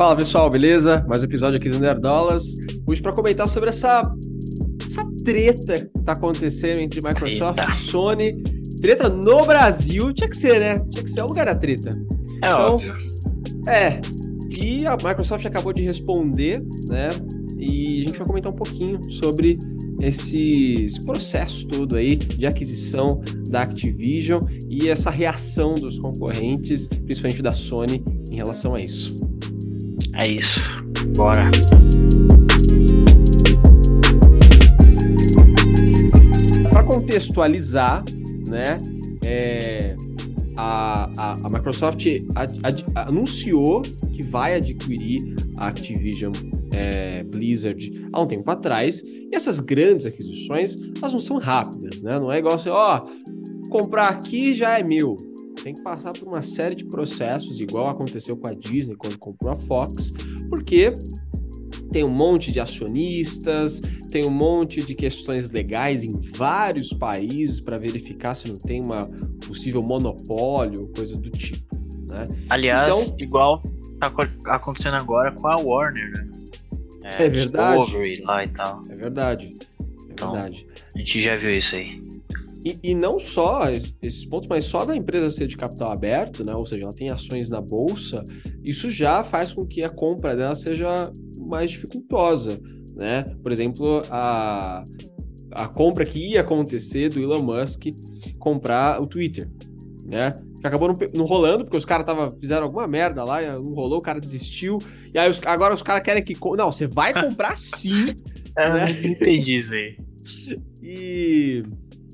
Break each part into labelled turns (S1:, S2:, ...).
S1: Fala pessoal, beleza? Mais um episódio aqui do Nerdolas. Hoje para comentar sobre essa, essa treta que tá acontecendo entre Microsoft
S2: Treta.
S1: e Sony. Treta no Brasil. Tinha que ser, né? Tinha que ser o lugar da treta.
S2: É
S1: Então,
S2: óbvio.
S1: É. E a Microsoft acabou de responder, né? E a gente vai comentar um pouquinho sobre esse, esse processo todo aí de aquisição da Activision e essa reação dos concorrentes, principalmente da Sony, em relação a isso.
S2: É isso. Bora.
S1: Para contextualizar, né? é, a, a, a Microsoft ad- ad- anunciou que vai adquirir a Activision é, Blizzard há um tempo atrás. E essas grandes aquisições, elas não são rápidas, né? Não é igual assim, ó, comprar aqui já é meu. Tem que passar por uma série de processos, igual aconteceu com a Disney quando comprou a Fox, porque tem um monte de acionistas, tem um monte de questões legais em vários países para verificar se não tem uma possível monopólio, coisa do tipo, né?
S2: Aliás,
S1: Então-
S2: igual tá co- acontecendo agora com a Warner, né?
S1: É verdade.
S2: Discovery lá e tal.
S1: É verdade. É
S2: Então-
S1: verdade.
S2: A gente já viu isso aí.
S1: E, e não só es- esses pontos, mas só da empresa ser de capital aberto, né? Ou seja, ela tem ações na bolsa, isso já faz com que a compra dela seja mais dificultosa, né? Por exemplo, a, a compra que ia acontecer do Elon Musk comprar o Twitter, né? Que acabou não, não rolando, porque os caras fizeram alguma merda lá, não rolou, o cara desistiu. E aí os- agora os caras querem que. Não, você vai comprar sim.
S2: Eu
S1: Né?
S2: entendi isso aí.
S1: E.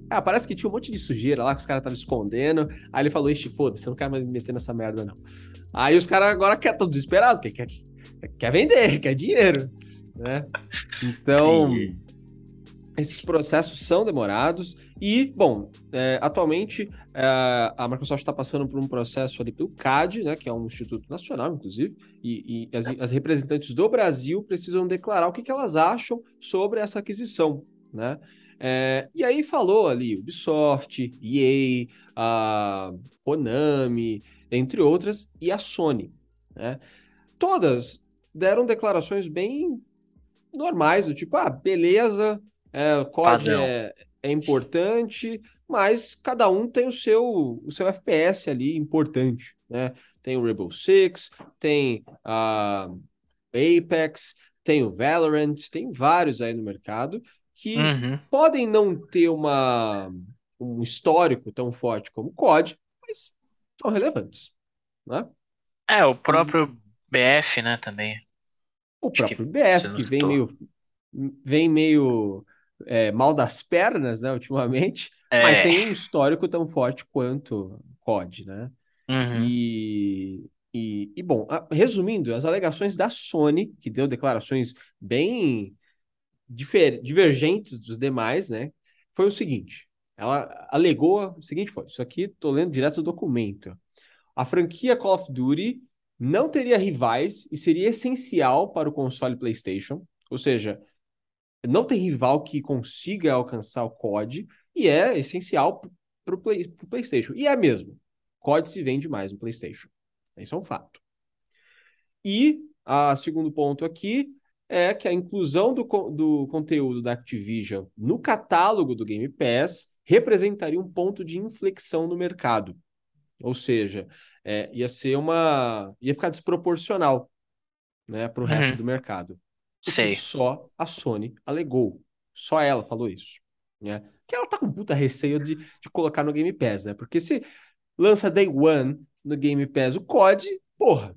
S1: Ah, parece que tinha um monte de sujeira lá que os caras estavam escondendo. Aí ele falou: Ixi, foda-se, eu não quero mais me meter nessa merda, não. Aí os caras agora estão desesperados, porque quer, quer, quer vender, quer dinheiro. Né? Então, esses processos são demorados. E, bom, é, atualmente é, a Microsoft está passando por um processo ali pelo CAD, né, que é um instituto nacional, inclusive, e, e as, as representantes do Brasil precisam declarar o que, que elas acham sobre essa aquisição, né? É, e aí falou ali Ubisoft, EA, a Konami, entre outras, e a Sony, né? Todas deram declarações bem normais, do tipo, ah, beleza, é, o COD é, é importante, mas cada um tem o seu, o seu FPS ali importante, né? Tem o Rainbow Six, tem a Apex, tem o Valorant, tem vários aí no mercado que
S2: Uhum.
S1: podem não ter uma, um histórico tão forte como o COD, mas são relevantes, né?
S2: É, o próprio BF, né, também.
S1: O
S2: Acho
S1: próprio
S2: que
S1: BF, que vem meio, vem meio é, mal das pernas, né, ultimamente, mas
S2: É.
S1: tem um histórico tão forte quanto COD, né?
S2: Uhum.
S1: E, e, e, bom, resumindo, as alegações da Sony, que deu declarações bem difer- divergentes dos demais, né? Foi o seguinte: ela alegou o seguinte: foi, isso aqui tô lendo direto do documento. A franquia Call of Duty não teria rivais e seria essencial para o console PlayStation, ou seja, não tem rival que consiga alcançar o COD e é essencial para o Play, PlayStation. E é mesmo. COD se vende mais no PlayStation. Isso é um fato. E a segundo ponto aqui é que a inclusão do, do conteúdo da Activision no catálogo do Game Pass representaria um ponto de inflexão no mercado. Ou seja, é, ia ser uma. ia ficar desproporcional né, para o resto
S2: Uhum.
S1: do mercado.
S2: Sei.
S1: só a Sony alegou. Só ela falou isso. Né? Que ela tá com puta receio de, de colocar no Game Pass, né? Porque se lança Day One no Game Pass o COD, porra,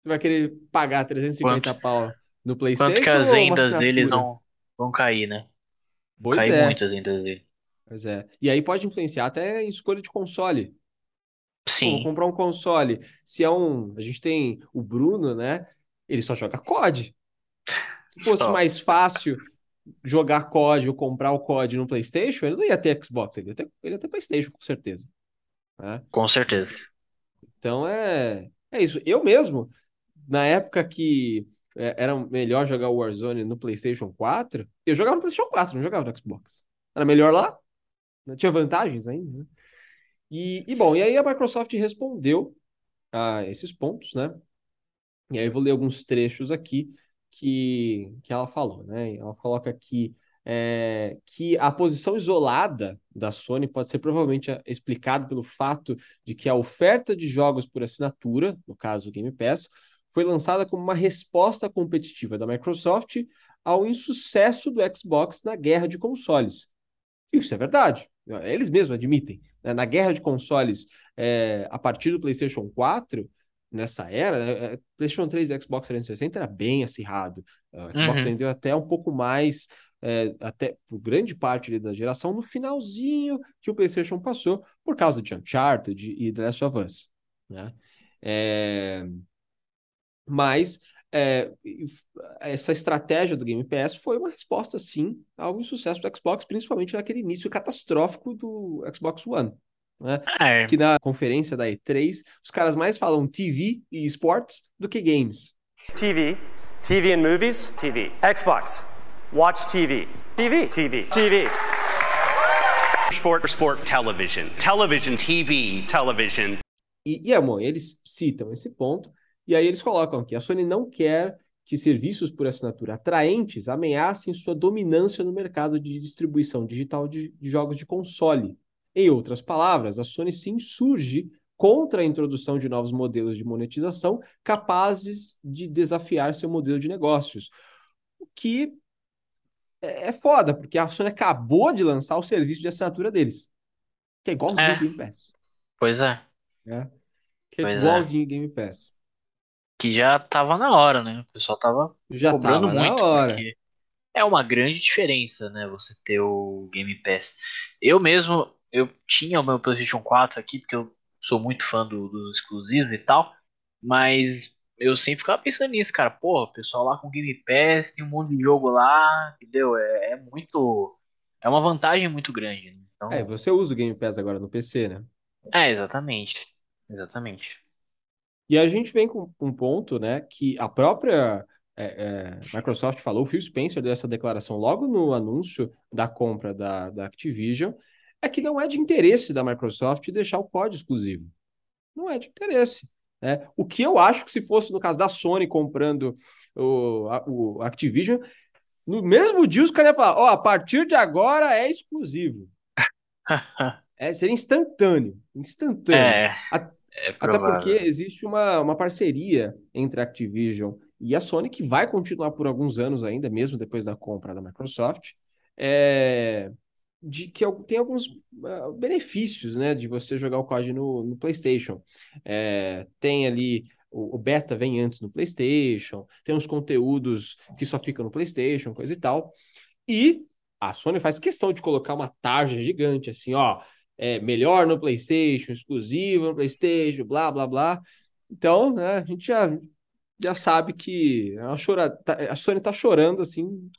S1: você vai querer pagar 350 pau no PlayStation
S2: Quanto que as vendas deles vão, vão cair, né?
S1: Pois
S2: cair
S1: é,
S2: muito as vendas dele.
S1: pois é. E aí pode influenciar até em escolha de console. Pô, vou
S2: Sim.
S1: comprar um console. Se é um. A gente tem o Bruno, né? Ele só joga COD. Se fosse
S2: Só.
S1: mais fácil jogar COD ou comprar o COD no PlayStation, ele não ia ter Xbox, ele ia ter, ele ia ter PlayStation, com certeza. né?
S2: Com certeza.
S1: Então é, é isso. Eu mesmo, na época que era melhor jogar o Warzone no PlayStation 4, eu jogava no PlayStation 4, não jogava no Xbox. Era melhor lá, né? tinha vantagens ainda. né? E, e bom, e aí a Microsoft respondeu a esses pontos, né? E aí eu vou ler alguns trechos aqui que, que ela falou, né? Ela coloca aqui é, que a posição isolada da Sony pode ser provavelmente explicado pelo fato de que a oferta de jogos por assinatura, no caso o Game Pass, foi lançada como uma resposta competitiva da Microsoft ao insucesso do Xbox na guerra de consoles. Isso é verdade, eles mesmos admitem. Né? Na guerra de consoles, é, a partir do PlayStation 4, nessa era, é, PlayStation 3 e Xbox 360 era bem acirrado. O Xbox uhum. vendeu até um pouco mais é, até por grande parte da geração, no finalzinho que o PlayStation passou, por causa de Uncharted e The Last of Us. Né? É... Mas é, essa estratégia do Game Pass foi uma resposta, sim, ao insucesso do Xbox, principalmente naquele início catastrófico do Xbox One. Né? É. Que na conferência da E3, os caras mais falam TV e esportes do que games.
S3: TV, TV and movies, TV, Xbox, Watch TV. TV. TV. TV.
S4: Sport, sport, television. Television, TV, television.
S1: E, e amor, eles citam esse ponto, e aí eles colocam que a Sony não quer que serviços por assinatura atraentes ameacem sua dominância no mercado de distribuição digital de, de jogos de console. Em outras palavras, a Sony se insurge contra a introdução de novos modelos de monetização capazes de desafiar seu modelo de negócios. O que é, é foda, porque a Sony acabou de lançar o serviço de assinatura deles. Que é igualzinho é. Game Pass.
S2: Pois é.
S1: é. Que é pois é. igualzinho é. Game Pass.
S2: Que já tava na hora, né? O pessoal tava
S1: já cobrando tava muito. Na hora. Porque
S2: é uma grande diferença, né? Você ter o Game Pass. Eu mesmo, eu tinha o meu PlayStation 4 aqui, porque eu sou muito fã do, dos exclusivos e tal. Mas eu sempre ficava pensando nisso, cara. Porra, o pessoal lá com Game Pass tem um monte de jogo lá, entendeu? É, é muito. É uma vantagem muito grande. Né?
S1: Então... É, você usa o Game Pass agora no PC, né?
S2: É, exatamente. Exatamente.
S1: E a gente vem com um ponto, né, que a própria é, é, Microsoft falou, o Phil Spencer deu essa declaração logo no anúncio da compra da, da Activision, é que não é de interesse da Microsoft deixar o código exclusivo. Não é de interesse. Né? O que eu acho que se fosse no caso da Sony comprando o, a, o Activision, no mesmo dia os caras iam falar: ó, oh, a partir de agora é exclusivo. é, seria instantâneo. Instantâneo. É, é até porque existe uma, uma parceria entre a Activision e a Sony que vai continuar por alguns anos ainda, mesmo depois da compra da Microsoft. É, de que tem alguns uh, benefícios, né, de você jogar o COD no, no PlayStation. É, tem ali o, o, beta vem antes no PlayStation, tem uns conteúdos que só ficam no PlayStation, coisa e tal. E a Sony faz questão de colocar uma tarja gigante, assim, ó, é melhor no PlayStation, exclusivo no PlayStation, blá blá blá. Então, né, a gente já já sabe que a, chora, tá, a Sony tá chorando assim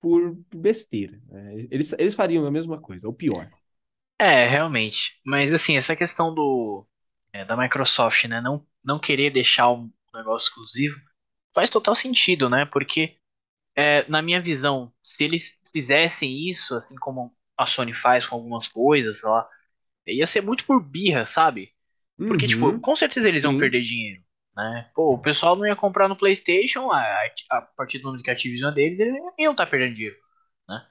S1: por besteira. Né? Eles, eles fariam a mesma coisa, ou pior.
S2: É, realmente. Mas assim, essa questão do é, da Microsoft, né, não, não querer deixar um negócio exclusivo faz total sentido, né? Porque é, na minha visão, se eles fizessem isso, assim como a Sony faz com algumas coisas, sei lá, ia ser muito por birra, sabe? Porque, tipo, uhum. tipo, com certeza eles Sim. vão perder dinheiro. Né? Pô, o pessoal não ia comprar no PlayStation, a, a partir do número de Activision deles, eles iam estar tá perdendo dinheiro. Né?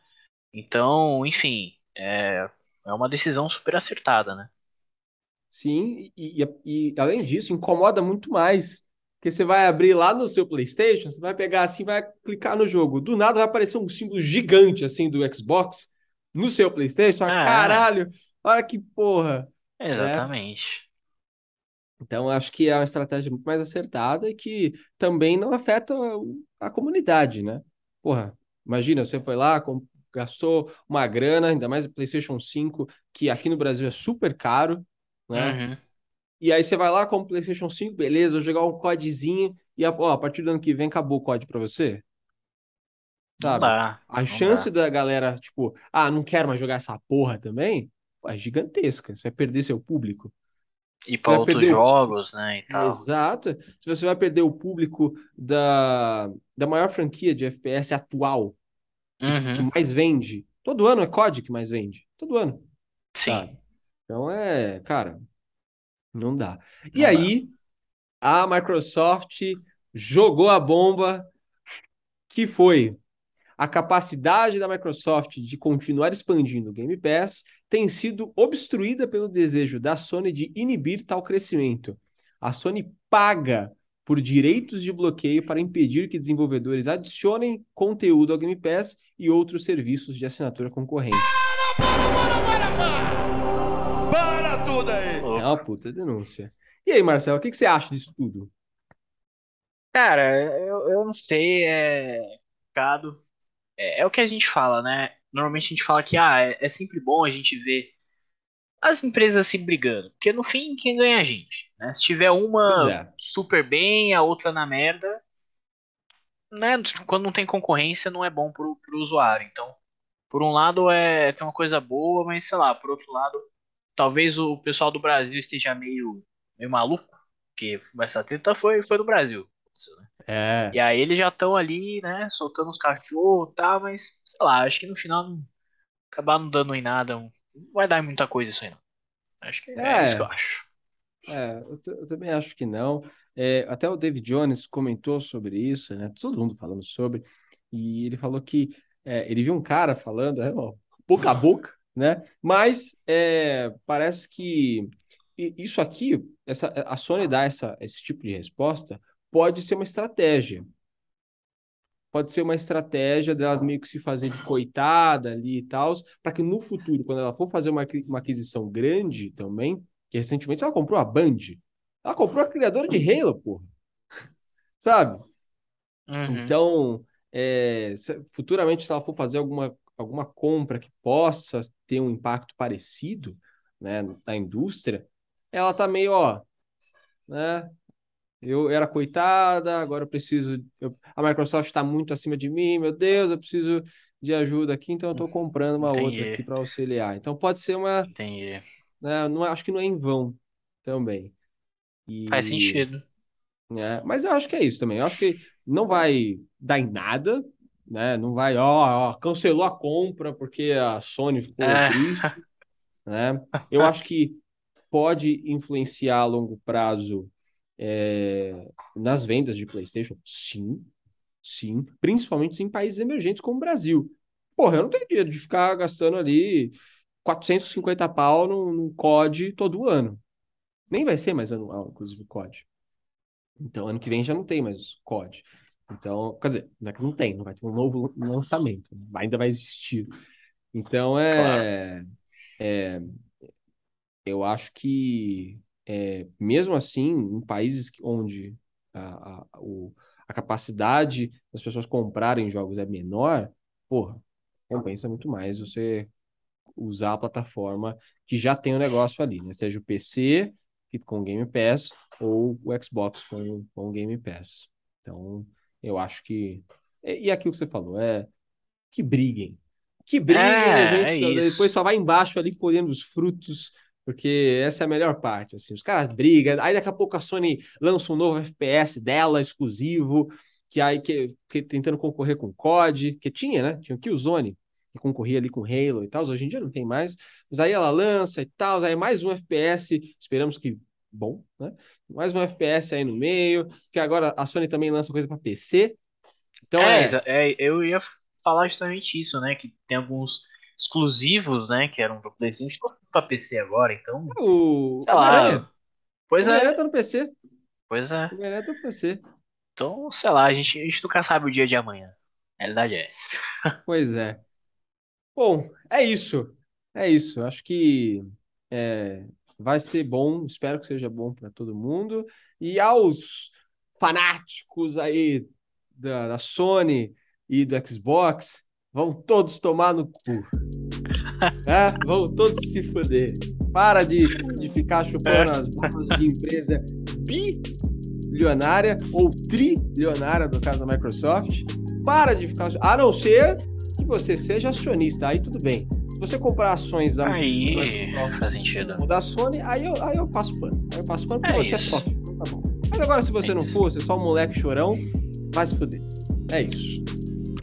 S2: Então, enfim, é, é uma decisão super acertada, né?
S1: Sim, e, e, e, além disso, incomoda muito mais. Porque você vai abrir lá no seu PlayStation, você vai pegar assim, vai clicar no jogo. Do nada vai aparecer um símbolo gigante assim do Xbox no seu PlayStation. Ah, caralho, olha que porra.
S2: Né? Exatamente.
S1: Então, acho que é uma estratégia muito mais acertada e que também não afeta a comunidade, né? Porra, imagina, você foi lá, gastou uma grana, ainda mais o PlayStation 5, que aqui no Brasil é super caro, né? Uhum. E aí você vai lá com o PlayStation 5, beleza, vou jogar um codezinho e ó, a partir do ano que vem acabou o COD pra você. Sabe?
S2: Dá,
S1: a chance dá. da galera, tipo, ah, não quero mais jogar essa porra também, é gigantesca. Você vai perder seu público.
S2: E para outros jogos, o... né, e tal.
S1: Exato. Se você vai perder o público da, da maior franquia de FPS atual, uhum. que, mais vende. Todo ano é COD que mais vende. Todo ano.
S2: Sim. Sabe?
S1: Então é, cara, não dá. E não aí, dá. a Microsoft jogou a bomba, que foi a capacidade da Microsoft de continuar expandindo o Game Pass tem sido obstruída pelo desejo da Sony de inibir tal crescimento. A Sony paga por direitos de bloqueio para impedir que desenvolvedores adicionem conteúdo ao Game Pass e outros serviços de assinatura concorrentes.
S5: Para, para, para, para! Para tudo aí!
S1: É uma puta denúncia. E aí, Marcelo, o que, que você acha disso tudo?
S2: Cara, eu, eu não sei, é complicado. É, é o que a gente fala, né? Normalmente a gente fala que ah, é, é sempre bom a gente ver as empresas se brigando. Porque no fim, quem ganha é a gente. Né? Se tiver uma
S1: é.
S2: super bem, a outra na merda, né? Quando não tem concorrência, não é bom pro, pro usuário. Então, por um lado é tem uma coisa boa, mas sei lá, por outro lado, talvez o pessoal do Brasil esteja meio, meio maluco, porque essa treta foi, foi do Brasil. Né?
S1: É.
S2: E aí eles já estão ali, né, soltando os cachorros e tá, tal, mas sei lá, acho que no final não, acabar não dando em nada, não vai dar muita coisa isso aí não. Acho que é,
S1: É.
S2: isso que eu acho.
S1: É, eu, eu também acho que não. É, até o David Jones comentou sobre isso, né? Todo mundo falando sobre, e ele falou que é, ele viu um cara falando, é, ó, boca a boca, né? Mas é, parece que isso aqui, essa, a Sony dar essa, esse tipo de resposta pode ser uma estratégia. Pode ser uma estratégia dela meio que se fazer de coitada ali e tal, para que no futuro, quando ela for fazer uma, uma aquisição grande também, que recentemente ela comprou a Band. Ela comprou a criadora de Halo, porra. Sabe?
S2: Uhum.
S1: Então, é, se- futuramente, se ela for fazer alguma, alguma compra que possa ter um impacto parecido, né, na indústria, ela tá meio, ó, né? Eu era coitada, agora eu preciso. eu- a Microsoft está muito acima de mim, meu Deus, eu preciso de ajuda aqui, então eu estou comprando uma outra
S2: Entendi.
S1: aqui para auxiliar. Então pode ser uma,
S2: Entendi.
S1: né, não, é- acho que não é em vão também. E,
S2: Faz sentido.
S1: né, mas eu acho que é isso também. Eu acho que não vai dar em nada, né? Não vai, ó, ó, cancelou a compra porque a Sony ficou
S2: É.
S1: triste, né? Eu acho que pode influenciar a longo prazo é, nas vendas de PlayStation, sim, sim, principalmente em países emergentes como o Brasil. Porra, eu não tenho dinheiro de ficar gastando ali 450 pau num, num COD todo ano. Nem vai ser mais anual, inclusive, o COD. Então, ano que vem já não tem mais COD. Então, quer dizer, não é que não tem, não vai ter um novo lançamento, né? ainda vai existir. Então, é, é eu acho que, é, mesmo assim, em países onde a, a, o- a capacidade das pessoas comprarem jogos é menor, porra, compensa muito mais você usar a plataforma que já tem o negócio ali, né? Seja o PC com o Game Pass ou o Xbox com, com o Game Pass. Então, eu acho que. E e aquilo que você falou, é que briguem. Que briguem, a
S2: É,
S1: gente
S2: é
S1: depois só vai embaixo ali colhendo os frutos, porque essa é a melhor parte. Assim, os caras brigam, aí daqui a pouco a Sony lança um novo FPS dela, exclusivo, que aí que, que tentando concorrer com COD, que tinha, né? Tinha o Killzone, que concorria ali com Halo e tal, hoje em dia não tem mais, mas aí ela lança e tal, aí mais um FPS, esperamos que bom, né? Mais um FPS aí no meio, que agora a Sony também lança coisa para PC. Então
S2: é,
S1: é,
S2: é, eu ia falar justamente isso, né? Que tem alguns exclusivos, né? Que eram do PlayStation, pra PC agora, então.
S1: o
S2: Sei lá. Pois
S1: Homem-Aranha
S2: é,
S1: tá no PC.
S2: pois é.
S1: Homem-Aranha tá no PC.
S2: Então, sei lá, a gente, a gente nunca sabe o dia de amanhã. A realidade é essa.
S1: Pois é. Bom, é isso. É isso. Acho que é, vai ser bom. Espero que seja bom para todo mundo. E aos fanáticos aí da, da Sony e do Xbox, vão todos tomar no cu. É, vão todos se fuder. Para de, de ficar chupando as bolas de empresa bilionária ou trilionária, no caso da Microsoft. Para de ficar. A não ser que você seja acionista, aí tudo bem. Se você comprar ações da
S2: Aí
S1: Microsoft
S2: faz sentido.
S1: ou da Sony, aí eu, aí eu passo pano. Aí eu passo pano porque
S2: É
S1: você
S2: isso.
S1: é sócio. Então tá bom. Mas agora, se você
S2: É
S1: não
S2: isso.
S1: for, você é só um moleque chorão, vai se fuder. É isso.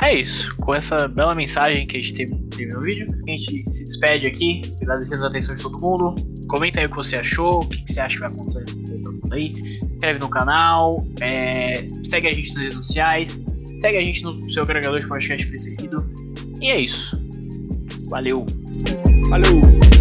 S2: É isso. Com essa bela mensagem que a gente teve, incrível vídeo. A gente se despede aqui, agradecendo a atenção de todo mundo. Comenta aí o que você achou, o que você acha que vai acontecer aí. Inscreve no canal, é... segue a gente nas redes sociais, segue a gente no seu agregador de podcast preferido. E é isso. Valeu!
S1: Valeu!